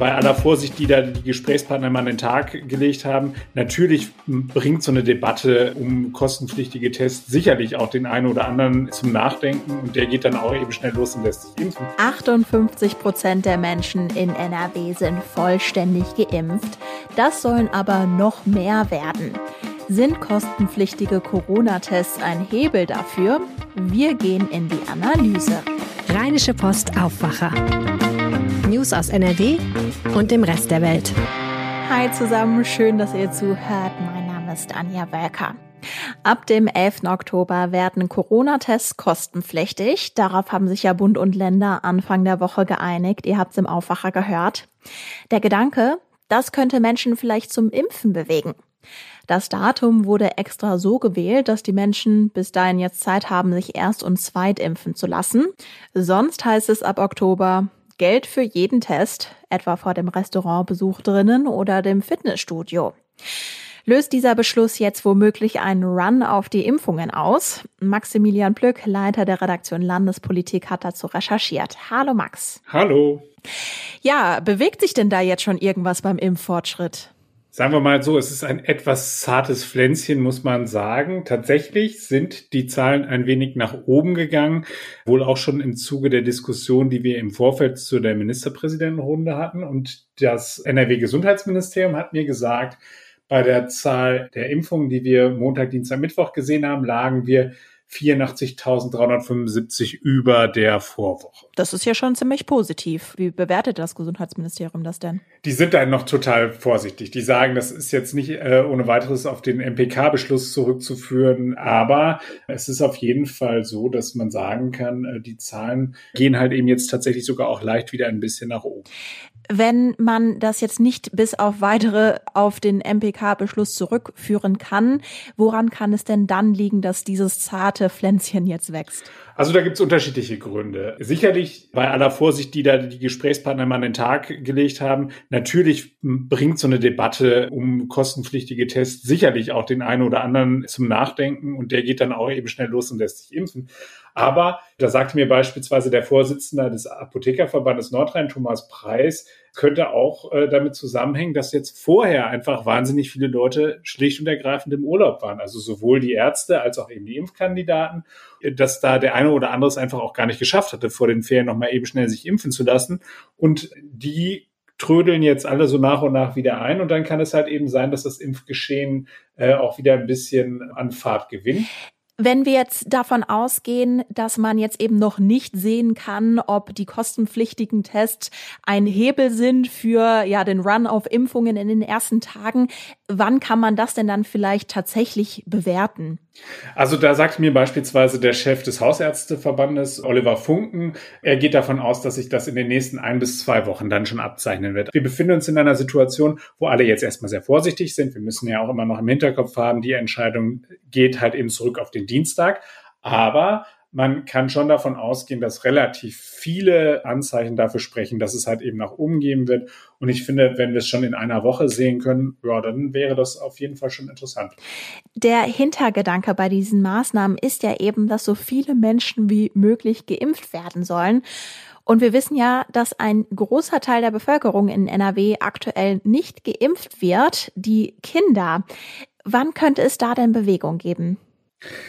bei aller Vorsicht, die da die Gesprächspartner immer an den Tag gelegt haben, natürlich bringt so eine Debatte um kostenpflichtige Tests sicherlich auch den einen oder anderen zum Nachdenken und der geht dann auch eben schnell los und lässt sich impfen. 58 Prozent der Menschen in NRW sind vollständig geimpft. Das sollen aber noch mehr werden. Sind kostenpflichtige Corona-Tests ein Hebel dafür? Wir gehen in die Analyse. Rheinische Post Aufwacher. News aus NRW und dem Rest der Welt. Hi zusammen, schön, dass ihr zuhört. Mein Name ist Anja Welker. Ab dem 11. Oktober werden Corona-Tests kostenpflichtig. Darauf haben sich ja Bund und Länder Anfang der Woche geeinigt. Ihr habt es im Aufwacher gehört. Der Gedanke, das könnte Menschen vielleicht zum Impfen bewegen. Das Datum wurde extra so gewählt, dass die Menschen bis dahin jetzt Zeit haben, sich erst und zweit impfen zu lassen. Sonst heißt es ab Oktober Geld für jeden Test, etwa vor dem Restaurantbesuch drinnen oder dem Fitnessstudio. Löst dieser Beschluss jetzt womöglich einen Run auf die Impfungen aus? Maximilian Plück, Leiter der Redaktion Landespolitik, hat dazu recherchiert. Hallo Max. Hallo. Ja, bewegt sich denn da jetzt schon irgendwas beim Impffortschritt? Sagen wir mal so, es ist ein etwas zartes Pflänzchen, muss man sagen. Tatsächlich sind die Zahlen ein wenig nach oben gegangen, wohl auch schon im Zuge der Diskussion, die wir im Vorfeld zu der Ministerpräsidentenrunde hatten. Und das NRW-Gesundheitsministerium hat mir gesagt, bei der Zahl der Impfungen, die wir Montag, Dienstag, Mittwoch gesehen haben, lagen wir 84.375 über der Vorwoche. Das ist ja schon ziemlich positiv. Wie bewertet das Gesundheitsministerium das denn? Die sind da noch total vorsichtig. Die sagen, das ist jetzt nicht äh, ohne weiteres auf den MPK-Beschluss zurückzuführen, aber es ist auf jeden Fall so, dass man sagen kann, äh, die Zahlen gehen halt eben jetzt tatsächlich sogar auch leicht wieder ein bisschen nach oben wenn man das jetzt nicht bis auf weitere auf den MPK-Beschluss zurückführen kann, woran kann es denn dann liegen, dass dieses zarte Pflänzchen jetzt wächst? Also da gibt es unterschiedliche Gründe. Sicherlich bei aller Vorsicht, die da die Gesprächspartner mal an den Tag gelegt haben, natürlich bringt so eine Debatte um kostenpflichtige Tests sicherlich auch den einen oder anderen zum Nachdenken und der geht dann auch eben schnell los und lässt sich impfen. Aber da sagte mir beispielsweise der Vorsitzende des Apothekerverbandes Nordrhein, Thomas Preis, könnte auch äh, damit zusammenhängen, dass jetzt vorher einfach wahnsinnig viele Leute schlicht und ergreifend im Urlaub waren. Also sowohl die Ärzte als auch eben die Impfkandidaten, dass da der eine oder andere es einfach auch gar nicht geschafft hatte, vor den Ferien nochmal eben schnell sich impfen zu lassen. Und die trödeln jetzt alle so nach und nach wieder ein und dann kann es halt eben sein, dass das Impfgeschehen äh, auch wieder ein bisschen an Fahrt gewinnt. Wenn wir jetzt davon ausgehen, dass man jetzt eben noch nicht sehen kann, ob die kostenpflichtigen Tests ein Hebel sind für ja den Run auf Impfungen in den ersten Tagen, wann kann man das denn dann vielleicht tatsächlich bewerten? Also da sagt mir beispielsweise der Chef des Hausärzteverbandes, Oliver Funken, er geht davon aus, dass sich das in den nächsten ein bis zwei Wochen dann schon abzeichnen wird. Wir befinden uns in einer Situation, wo alle jetzt erstmal sehr vorsichtig sind. Wir müssen ja auch immer noch im Hinterkopf haben, die Entscheidung geht halt eben zurück auf den Dienstag. Aber man kann schon davon ausgehen, dass relativ viele Anzeichen dafür sprechen, dass es halt eben nach oben gehen wird. Und ich finde, wenn wir es schon in einer Woche sehen können, ja, dann wäre das auf jeden Fall schon interessant. Der Hintergedanke bei diesen Maßnahmen ist ja eben, dass so viele Menschen wie möglich geimpft werden sollen. Und wir wissen ja, dass ein großer Teil der Bevölkerung in NRW aktuell nicht geimpft wird, die Kinder. Wann könnte es da denn Bewegung geben?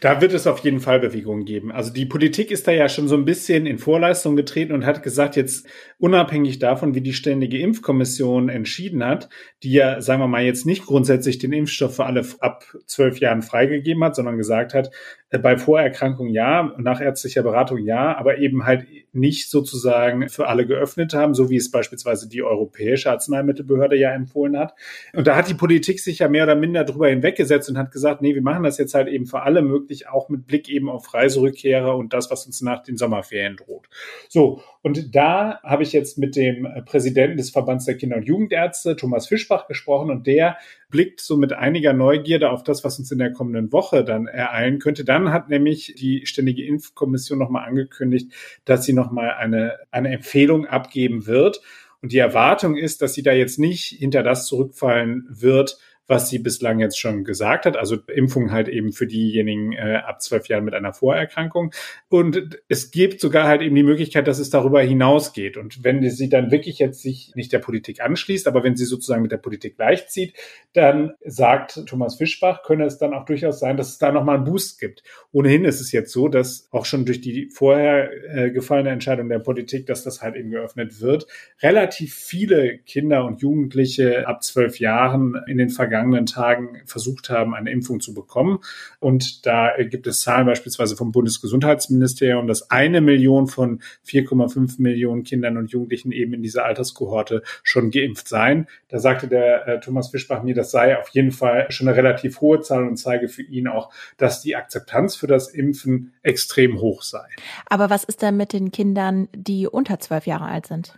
Da wird es auf jeden Fall Bewegungen geben. Also die Politik ist da ja schon so ein bisschen in Vorleistung getreten und hat gesagt, jetzt unabhängig davon, wie die Ständige Impfkommission entschieden hat, die ja, sagen wir mal, jetzt nicht grundsätzlich den Impfstoff für alle ab zwölf Jahren freigegeben hat, sondern gesagt hat, äh, bei Vorerkrankung ja, nach ärztlicher Beratung ja, aber eben halt nicht sozusagen für alle geöffnet haben, so wie es beispielsweise die Europäische Arzneimittelbehörde ja empfohlen hat. Und da hat die Politik sich ja mehr oder minder drüber hinweggesetzt und hat gesagt, nee, wir machen das jetzt halt eben für alle möglich, auch mit Blick eben auf Reiserückkehrer und das, was uns nach den Sommerferien droht. So, und da habe ich jetzt mit dem Präsidenten des Verbands der Kinder- und Jugendärzte, Thomas Fischbach, gesprochen und der blickt so mit einiger Neugierde auf das, was uns in der kommenden Woche dann ereilen könnte. Dann hat nämlich die Ständige Impfkommission nochmal angekündigt, dass sie nochmal eine, eine Empfehlung abgeben wird. Und die Erwartung ist, dass sie da jetzt nicht hinter das zurückfallen wird, was sie bislang jetzt schon gesagt hat. Also Impfung halt eben für diejenigen äh, ab zwölf Jahren mit einer Vorerkrankung. Und es gibt sogar halt eben die Möglichkeit, dass es darüber hinausgeht. Und wenn sie dann wirklich jetzt sich nicht der Politik anschließt, aber wenn sie sozusagen mit der Politik gleichzieht, dann sagt Thomas Fischbach, könne es dann auch durchaus sein, dass es da nochmal einen Boost gibt. Ohnehin ist es jetzt so, dass auch schon durch die vorher äh, gefallene Entscheidung der Politik, dass das halt eben geöffnet wird, relativ viele Kinder und Jugendliche ab zwölf Jahren in den vergangenen Tagen versucht haben, eine Impfung zu bekommen. Und da gibt es Zahlen beispielsweise vom Bundesgesundheitsministerium, dass eine Million von 4,5 Millionen Kindern und Jugendlichen eben in dieser Alterskohorte schon geimpft seien. Da sagte der äh, Thomas Fischbach mir, das sei auf jeden Fall schon eine relativ hohe Zahl und zeige für ihn auch, dass die Akzeptanz für das Impfen extrem hoch sei. Aber was ist denn mit den Kindern, die unter zwölf Jahre alt sind?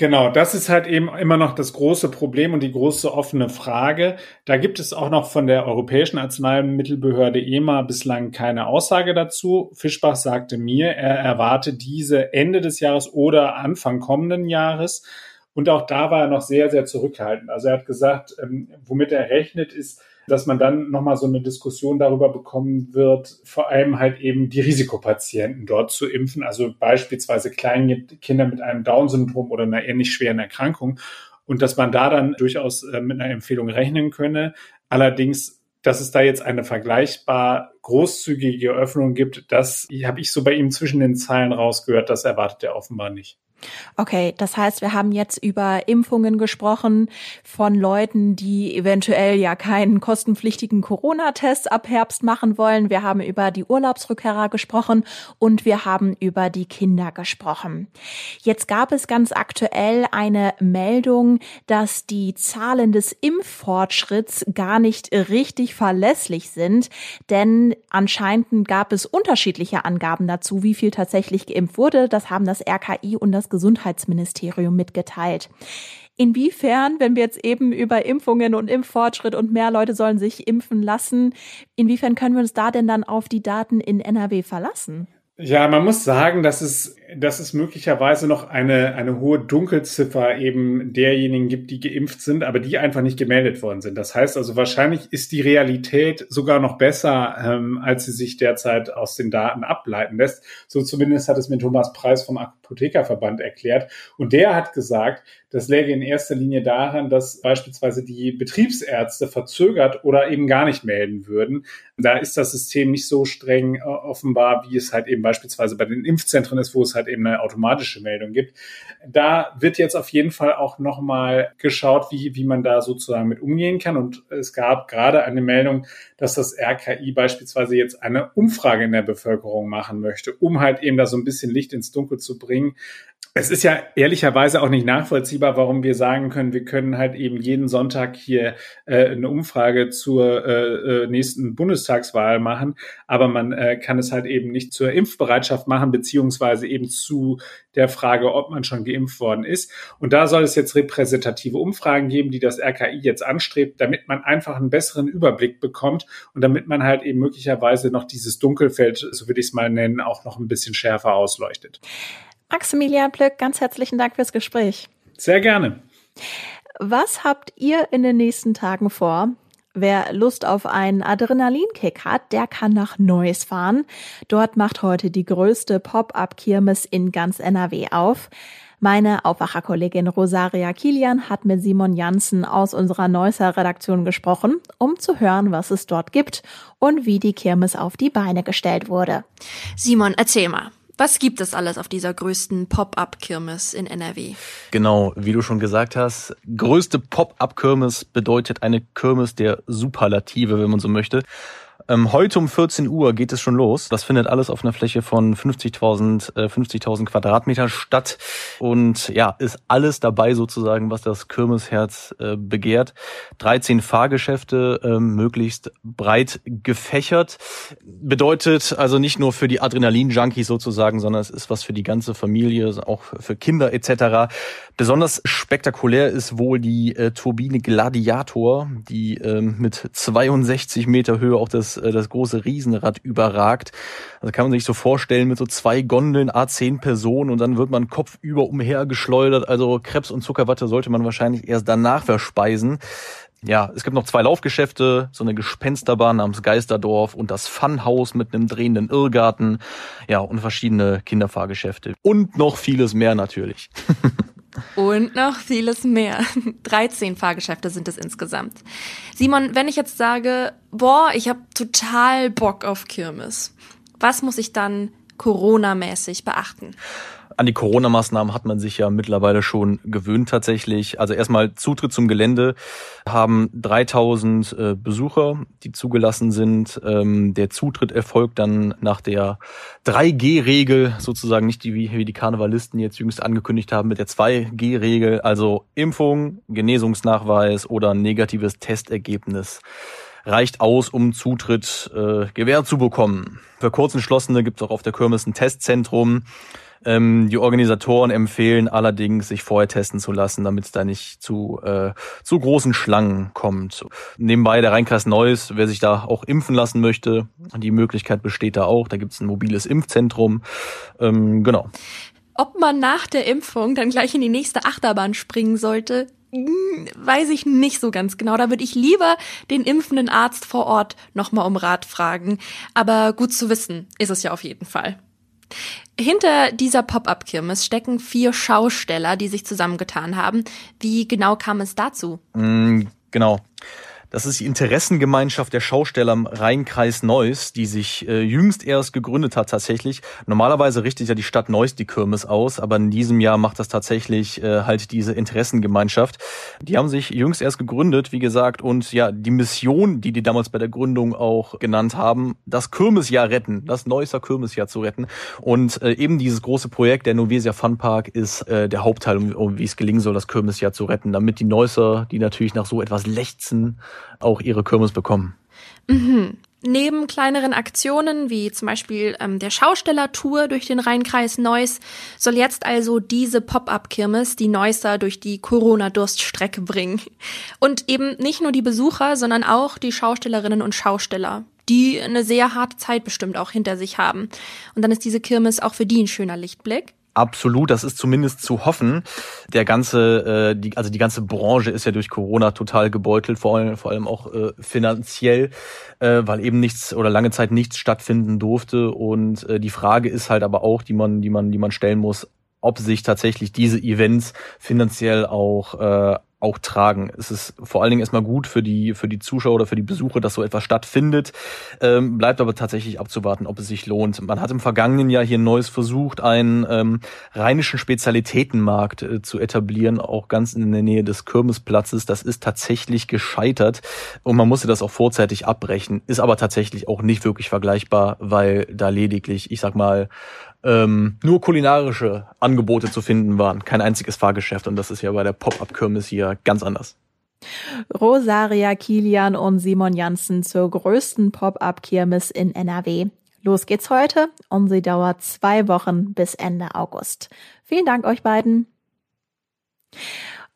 Genau, das ist halt eben immer noch das große Problem und die große offene Frage. Da gibt es auch noch von der Europäischen Arzneimittelbehörde EMA bislang keine Aussage dazu. Fischbach sagte mir, er erwarte diese Ende des Jahres oder Anfang kommenden Jahres. Und auch da war er noch sehr, sehr zurückhaltend. Also er hat gesagt, ähm, womit er rechnet, ist, dass man dann nochmal so eine Diskussion darüber bekommen wird, vor allem halt eben die Risikopatienten dort zu impfen, also beispielsweise kleine Kinder mit einem Down-Syndrom oder einer ähnlich schweren Erkrankung. Und dass man da dann durchaus äh, mit einer Empfehlung rechnen könne. Allerdings dass es da jetzt eine vergleichbar großzügige Öffnung gibt, das habe ich so bei ihm zwischen den Zeilen rausgehört, das erwartet er offenbar nicht. Okay, das heißt, wir haben jetzt über Impfungen gesprochen von Leuten, die eventuell ja keinen kostenpflichtigen Corona-Test ab Herbst machen wollen. Wir haben über die Urlaubsrückkehrer gesprochen und wir haben über die Kinder gesprochen. Jetzt gab es ganz aktuell eine Meldung, dass die Zahlen des Impffortschritts gar nicht richtig verlässlich sind, denn anscheinend gab es unterschiedliche Angaben dazu, wie viel tatsächlich geimpft wurde. Das haben das RKI und das Gesundheitsministerium mitgeteilt. Inwiefern, wenn wir jetzt eben über Impfungen und Impffortschritt und mehr Leute sollen sich impfen lassen, inwiefern können wir uns da denn dann auf die Daten in NRW verlassen? Ja, man muss sagen, dass es, dass es möglicherweise noch eine, eine hohe Dunkelziffer eben derjenigen gibt, die geimpft sind, aber die einfach nicht gemeldet worden sind. Das heißt also, wahrscheinlich ist die Realität sogar noch besser, ähm, als sie sich derzeit aus den Daten ableiten lässt. So zumindest hat es mir Thomas Preis vom Apothekerverband erklärt. Und der hat gesagt, das läge in erster Linie daran, dass beispielsweise die Betriebsärzte verzögert oder eben gar nicht melden würden. Da ist das System nicht so streng äh, offenbar, wie es halt eben beispielsweise bei den Impfzentren ist, wo es halt eben eine automatische Meldung gibt. Da wird jetzt auf jeden Fall auch nochmal geschaut, wie, wie man da sozusagen mit umgehen kann. Und es gab gerade eine Meldung, dass das RKI beispielsweise jetzt eine Umfrage in der Bevölkerung machen möchte, um halt eben da so ein bisschen Licht ins Dunkel zu bringen, es ist ja ehrlicherweise auch nicht nachvollziehbar, warum wir sagen können, wir können halt eben jeden Sonntag hier äh, eine Umfrage zur äh, äh, nächsten Bundestagswahl machen, aber man äh, kann es halt eben nicht zur Impfbereitschaft machen, beziehungsweise eben zu der Frage, ob man schon geimpft worden ist. Und da soll es jetzt repräsentative Umfragen geben, die das RKI jetzt anstrebt, damit man einfach einen besseren Überblick bekommt und damit man halt eben möglicherweise noch dieses Dunkelfeld, so würde ich es mal nennen, auch noch ein bisschen schärfer ausleuchtet. Maximilian Plück, ganz herzlichen Dank fürs Gespräch. Sehr gerne. Was habt ihr in den nächsten Tagen vor? Wer Lust auf einen Adrenalinkick hat, der kann nach Neuss fahren. Dort macht heute die größte Pop-up-Kirmes in ganz NRW auf. Meine Aufwacherkollegin Rosaria Kilian hat mit Simon Janssen aus unserer Neusser Redaktion gesprochen, um zu hören, was es dort gibt und wie die Kirmes auf die Beine gestellt wurde. Simon, erzähl mal. Was gibt es alles auf dieser größten Pop-up-Kirmes in NRW? Genau, wie du schon gesagt hast, größte Pop-up-Kirmes bedeutet eine Kirmes der Superlative, wenn man so möchte. Ähm, heute um 14 Uhr geht es schon los. Das findet alles auf einer Fläche von 50.000 äh, 50.000 Quadratmeter statt und ja, ist alles dabei sozusagen, was das Kirmesherz äh, begehrt. 13 Fahrgeschäfte, äh, möglichst breit gefächert. Bedeutet also nicht nur für die Adrenalin-Junkies sozusagen, sondern es ist was für die ganze Familie, auch für Kinder etc. Besonders spektakulär ist wohl die äh, Turbine Gladiator, die äh, mit 62 Meter Höhe auch das das, äh, das große Riesenrad überragt. Also kann man sich so vorstellen mit so zwei Gondeln, A10 Personen und dann wird man kopfüber umhergeschleudert. Also Krebs und Zuckerwatte sollte man wahrscheinlich erst danach verspeisen. Ja, es gibt noch zwei Laufgeschäfte, so eine Gespensterbahn namens Geisterdorf und das Funhaus mit einem drehenden Irrgarten. Ja, und verschiedene Kinderfahrgeschäfte. Und noch vieles mehr natürlich. Und noch vieles mehr. 13 Fahrgeschäfte sind es insgesamt. Simon, wenn ich jetzt sage, boah, ich habe total Bock auf Kirmes, was muss ich dann Corona-mäßig beachten? An die Corona-Maßnahmen hat man sich ja mittlerweile schon gewöhnt tatsächlich. Also erstmal Zutritt zum Gelände haben 3000 äh, Besucher, die zugelassen sind. Ähm, der Zutritt erfolgt dann nach der 3G-Regel, sozusagen nicht die, wie, wie die Karnevalisten jetzt jüngst angekündigt haben, mit der 2G-Regel, also Impfung, Genesungsnachweis oder negatives Testergebnis reicht aus, um Zutritt äh, gewährt zu bekommen. Für Kurzentschlossene gibt es auch auf der Kirmes ein Testzentrum. Ähm, die Organisatoren empfehlen allerdings, sich vorher testen zu lassen, damit es da nicht zu, äh, zu großen Schlangen kommt. Nebenbei der Rheinkreis Neuss, wer sich da auch impfen lassen möchte, die Möglichkeit besteht da auch. Da gibt es ein mobiles Impfzentrum. Ähm, genau. Ob man nach der Impfung dann gleich in die nächste Achterbahn springen sollte, hm, weiß ich nicht so ganz genau. Da würde ich lieber den impfenden Arzt vor Ort nochmal um Rat fragen. Aber gut zu wissen ist es ja auf jeden Fall. Hinter dieser Pop-up-Kirmes stecken vier Schausteller, die sich zusammengetan haben. Wie genau kam es dazu? Mm, genau. Das ist die Interessengemeinschaft der Schausteller im Rheinkreis Neuss, die sich äh, jüngst erst gegründet hat tatsächlich. Normalerweise richtet ja die Stadt Neuss die Kirmes aus, aber in diesem Jahr macht das tatsächlich äh, halt diese Interessengemeinschaft. Die haben sich jüngst erst gegründet, wie gesagt, und ja, die Mission, die die damals bei der Gründung auch genannt haben, das Kirmesjahr retten, das Neusser Kirmesjahr zu retten. Und äh, eben dieses große Projekt, der Novesia Funpark, ist äh, der Hauptteil, um, um wie es gelingen soll, das Kirmesjahr zu retten, damit die Neusser, die natürlich nach so etwas lechzen, auch ihre Kirmes bekommen. Mhm. Neben kleineren Aktionen wie zum Beispiel ähm, der Schaustellertour durch den Rheinkreis Neuss soll jetzt also diese Pop-up-Kirmes die Neusser durch die Corona-Durststrecke bringen. Und eben nicht nur die Besucher, sondern auch die Schaustellerinnen und Schausteller, die eine sehr harte Zeit bestimmt auch hinter sich haben. Und dann ist diese Kirmes auch für die ein schöner Lichtblick. Absolut, das ist zumindest zu hoffen. Der ganze, äh, die, also die ganze Branche ist ja durch Corona total gebeutelt, vor allem, vor allem auch äh, finanziell, äh, weil eben nichts oder lange Zeit nichts stattfinden durfte. Und äh, die Frage ist halt aber auch, die man, die man, die man stellen muss, ob sich tatsächlich diese Events finanziell auch äh, auch tragen. Es ist vor allen Dingen erstmal gut für die, für die Zuschauer oder für die Besucher, dass so etwas stattfindet. Ähm, bleibt aber tatsächlich abzuwarten, ob es sich lohnt. Man hat im vergangenen Jahr hier ein neues versucht, einen ähm, rheinischen Spezialitätenmarkt äh, zu etablieren, auch ganz in der Nähe des Kirmesplatzes. Das ist tatsächlich gescheitert und man musste das auch vorzeitig abbrechen. Ist aber tatsächlich auch nicht wirklich vergleichbar, weil da lediglich, ich sag mal, ähm, nur kulinarische Angebote zu finden waren, kein einziges Fahrgeschäft. Und das ist ja bei der Pop-Up-Kirmes hier ganz anders. Rosaria Kilian und Simon Janssen zur größten Pop-Up-Kirmes in NRW. Los geht's heute und sie dauert zwei Wochen bis Ende August. Vielen Dank euch beiden.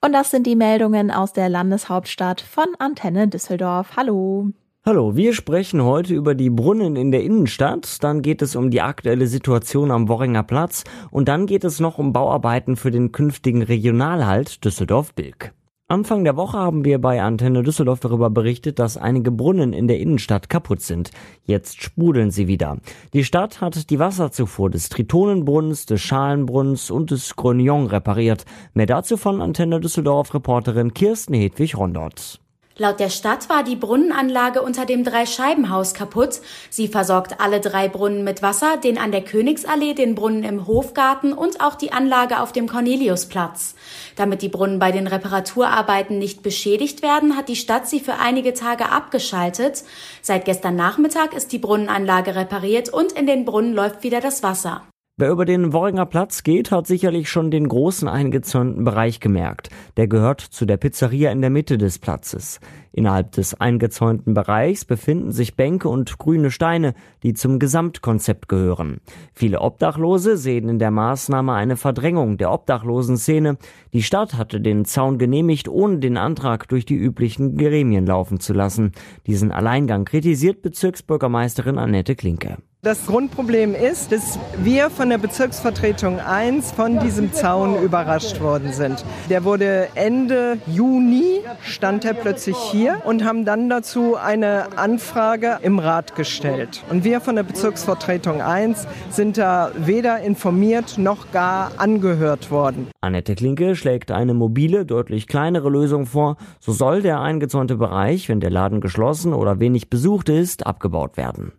Und das sind die Meldungen aus der Landeshauptstadt von Antenne Düsseldorf. Hallo. Hallo, wir sprechen heute über die Brunnen in der Innenstadt, dann geht es um die aktuelle Situation am Worringer Platz und dann geht es noch um Bauarbeiten für den künftigen Regionalhalt Düsseldorf-Bilk. Anfang der Woche haben wir bei Antenne Düsseldorf darüber berichtet, dass einige Brunnen in der Innenstadt kaputt sind. Jetzt sprudeln sie wieder. Die Stadt hat die Wasserzufuhr des Tritonenbrunnens, des Schalenbrunnens und des Grognon repariert. Mehr dazu von Antenne Düsseldorf Reporterin Kirsten Hedwig Rondort. Laut der Stadt war die Brunnenanlage unter dem Dreischeibenhaus kaputt. Sie versorgt alle drei Brunnen mit Wasser, den an der Königsallee, den Brunnen im Hofgarten und auch die Anlage auf dem Corneliusplatz. Damit die Brunnen bei den Reparaturarbeiten nicht beschädigt werden, hat die Stadt sie für einige Tage abgeschaltet. Seit gestern Nachmittag ist die Brunnenanlage repariert und in den Brunnen läuft wieder das Wasser. Wer über den Worringer Platz geht, hat sicherlich schon den großen eingezäunten Bereich gemerkt. Der gehört zu der Pizzeria in der Mitte des Platzes. Innerhalb des eingezäunten Bereichs befinden sich Bänke und grüne Steine, die zum Gesamtkonzept gehören. Viele Obdachlose sehen in der Maßnahme eine Verdrängung der Obdachlosenszene. Die Stadt hatte den Zaun genehmigt, ohne den Antrag durch die üblichen Gremien laufen zu lassen. Diesen Alleingang kritisiert Bezirksbürgermeisterin Annette Klinke. Das Grundproblem ist, dass wir von der Bezirksvertretung 1 von diesem Zaun überrascht worden sind. Der wurde Ende Juni, stand er plötzlich hier und haben dann dazu eine Anfrage im Rat gestellt. Und wir von der Bezirksvertretung 1 sind da weder informiert noch gar angehört worden. Annette Klinke schlägt eine mobile, deutlich kleinere Lösung vor. So soll der eingezäunte Bereich, wenn der Laden geschlossen oder wenig besucht ist, abgebaut werden.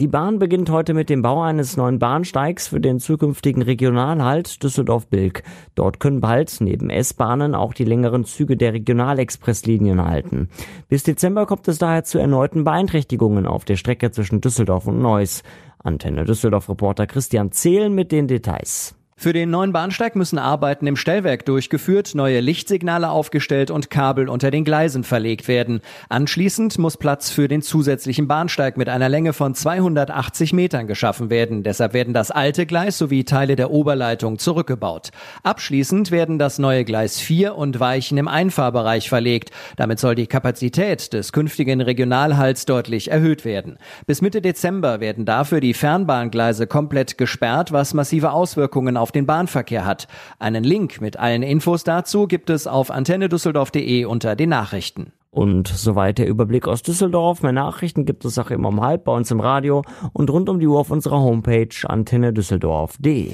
Die Bahn beginnt heute mit dem Bau eines neuen Bahnsteigs für den zukünftigen Regionalhalt Düsseldorf-Bilk. Dort können bald neben S-Bahnen auch die längeren Züge der Regionalexpresslinien halten. Bis Dezember kommt es daher zu erneuten Beeinträchtigungen auf der Strecke zwischen Düsseldorf und Neuss. Antenne Düsseldorf-Reporter Christian Zehlen mit den Details. Für den neuen Bahnsteig müssen Arbeiten im Stellwerk durchgeführt, neue Lichtsignale aufgestellt und Kabel unter den Gleisen verlegt werden. Anschließend muss Platz für den zusätzlichen Bahnsteig mit einer Länge von 280 Metern geschaffen werden. Deshalb werden das alte Gleis sowie Teile der Oberleitung zurückgebaut. Abschließend werden das neue Gleis 4 und Weichen im Einfahrbereich verlegt. Damit soll die Kapazität des künftigen Regionalhalts deutlich erhöht werden. Bis Mitte Dezember werden dafür die Fernbahngleise komplett gesperrt, was massive Auswirkungen auf auf den Bahnverkehr hat. Einen Link mit allen Infos dazu gibt es auf antennedüsseldorf.de unter den Nachrichten. Und soweit der Überblick aus Düsseldorf. Mehr Nachrichten gibt es auch immer um halb bei uns im Radio und rund um die Uhr auf unserer Homepage antennedüsseldorf.de.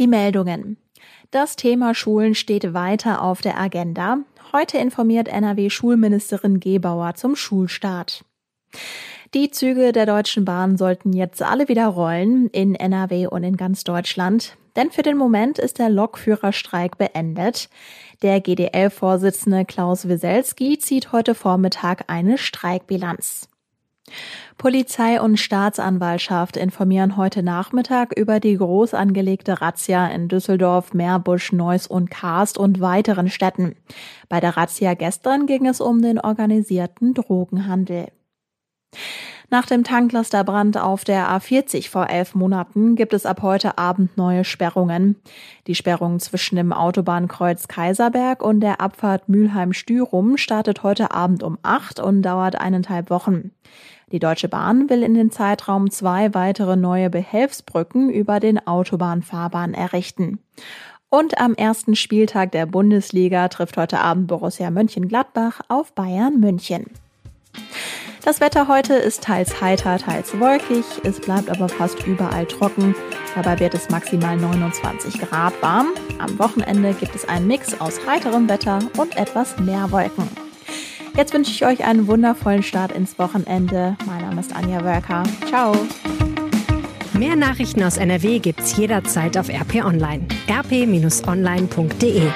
Die Meldungen. Das Thema Schulen steht weiter auf der Agenda. Heute informiert NRW-Schulministerin Gebauer zum Schulstart. Die Züge der Deutschen Bahn sollten jetzt alle wieder rollen in NRW und in ganz Deutschland. Denn für den Moment ist der Lokführerstreik beendet. Der GDL-Vorsitzende Klaus Wieselski zieht heute Vormittag eine Streikbilanz. Polizei und Staatsanwaltschaft informieren heute Nachmittag über die groß angelegte Razzia in Düsseldorf, Meerbusch, Neuss und Karst und weiteren Städten. Bei der Razzia gestern ging es um den organisierten Drogenhandel. Nach dem Tanklasterbrand auf der A40 vor elf Monaten gibt es ab heute Abend neue Sperrungen. Die Sperrung zwischen dem Autobahnkreuz Kaiserberg und der Abfahrt Mülheim-Stürum startet heute Abend um acht und dauert eineinhalb Wochen. Die Deutsche Bahn will in den Zeitraum zwei weitere neue Behelfsbrücken über den Autobahnfahrbahn errichten. Und am ersten Spieltag der Bundesliga trifft heute Abend Borussia Mönchengladbach auf Bayern München. Das Wetter heute ist teils heiter, teils wolkig. Es bleibt aber fast überall trocken. Dabei wird es maximal 29 Grad warm. Am Wochenende gibt es einen Mix aus heiterem Wetter und etwas mehr Wolken. Jetzt wünsche ich euch einen wundervollen Start ins Wochenende. Mein Name ist Anja Wörker. Ciao. Mehr Nachrichten aus NRW gibt's jederzeit auf RP Online. rp-online.de